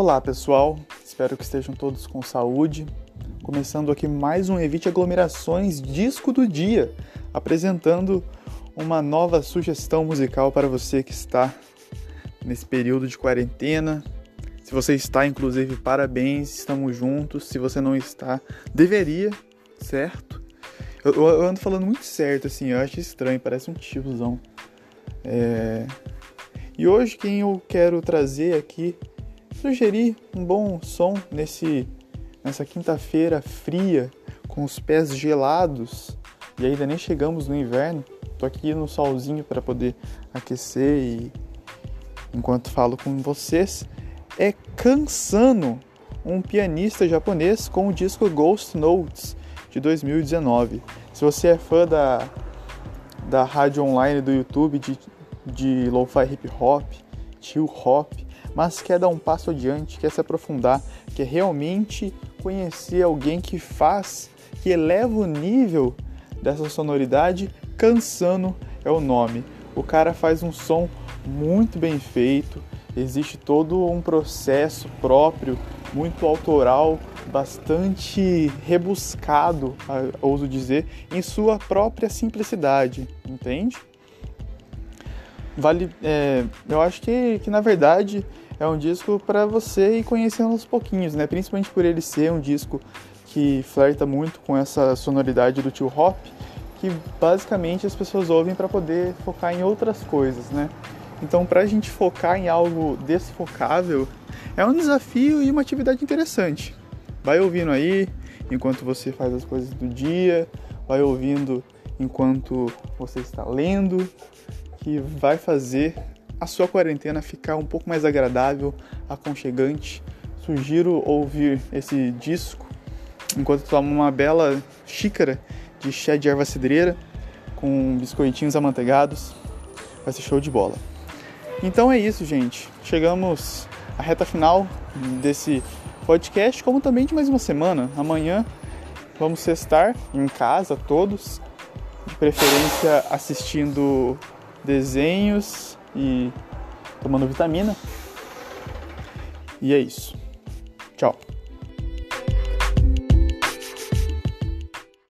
Olá pessoal, espero que estejam todos com saúde. Começando aqui mais um Evite Aglomerações Disco do Dia, apresentando uma nova sugestão musical para você que está nesse período de quarentena. Se você está, inclusive, parabéns, estamos juntos. Se você não está, deveria, certo? Eu, eu ando falando muito certo, assim, eu acho estranho, parece um tiozão. É... E hoje quem eu quero trazer aqui, sugerir um bom som nesse, nessa quinta-feira fria, com os pés gelados, e ainda nem chegamos no inverno. Tô aqui no solzinho para poder aquecer e enquanto falo com vocês, é Kansano, um pianista japonês com o disco Ghost Notes de 2019. Se você é fã da, da rádio online do YouTube de, de lo-fi hip hop, chill hop, mas quer dar um passo adiante, quer se aprofundar, quer realmente conhecer alguém que faz, que eleva o nível dessa sonoridade, Cansano é o nome. O cara faz um som muito bem feito, existe todo um processo próprio, muito autoral, bastante rebuscado, ouso dizer, em sua própria simplicidade, entende? Vale, é, eu acho que, que na verdade é um disco para você ir conhecendo aos pouquinhos, né? Principalmente por ele ser um disco que flerta muito com essa sonoridade do tio hop, que basicamente as pessoas ouvem para poder focar em outras coisas, né? Então, para a gente focar em algo desfocável, é um desafio e uma atividade interessante. Vai ouvindo aí enquanto você faz as coisas do dia, vai ouvindo enquanto você está lendo, que vai fazer a sua quarentena ficar um pouco mais agradável, aconchegante. Sugiro ouvir esse disco enquanto toma uma bela xícara de chá de erva cidreira com biscoitinhos amanteigados. Vai ser show de bola. Então é isso, gente. Chegamos à reta final desse podcast, como também de mais uma semana. Amanhã vamos estar em casa todos, de preferência assistindo desenhos e tomando vitamina. E é isso. Tchau.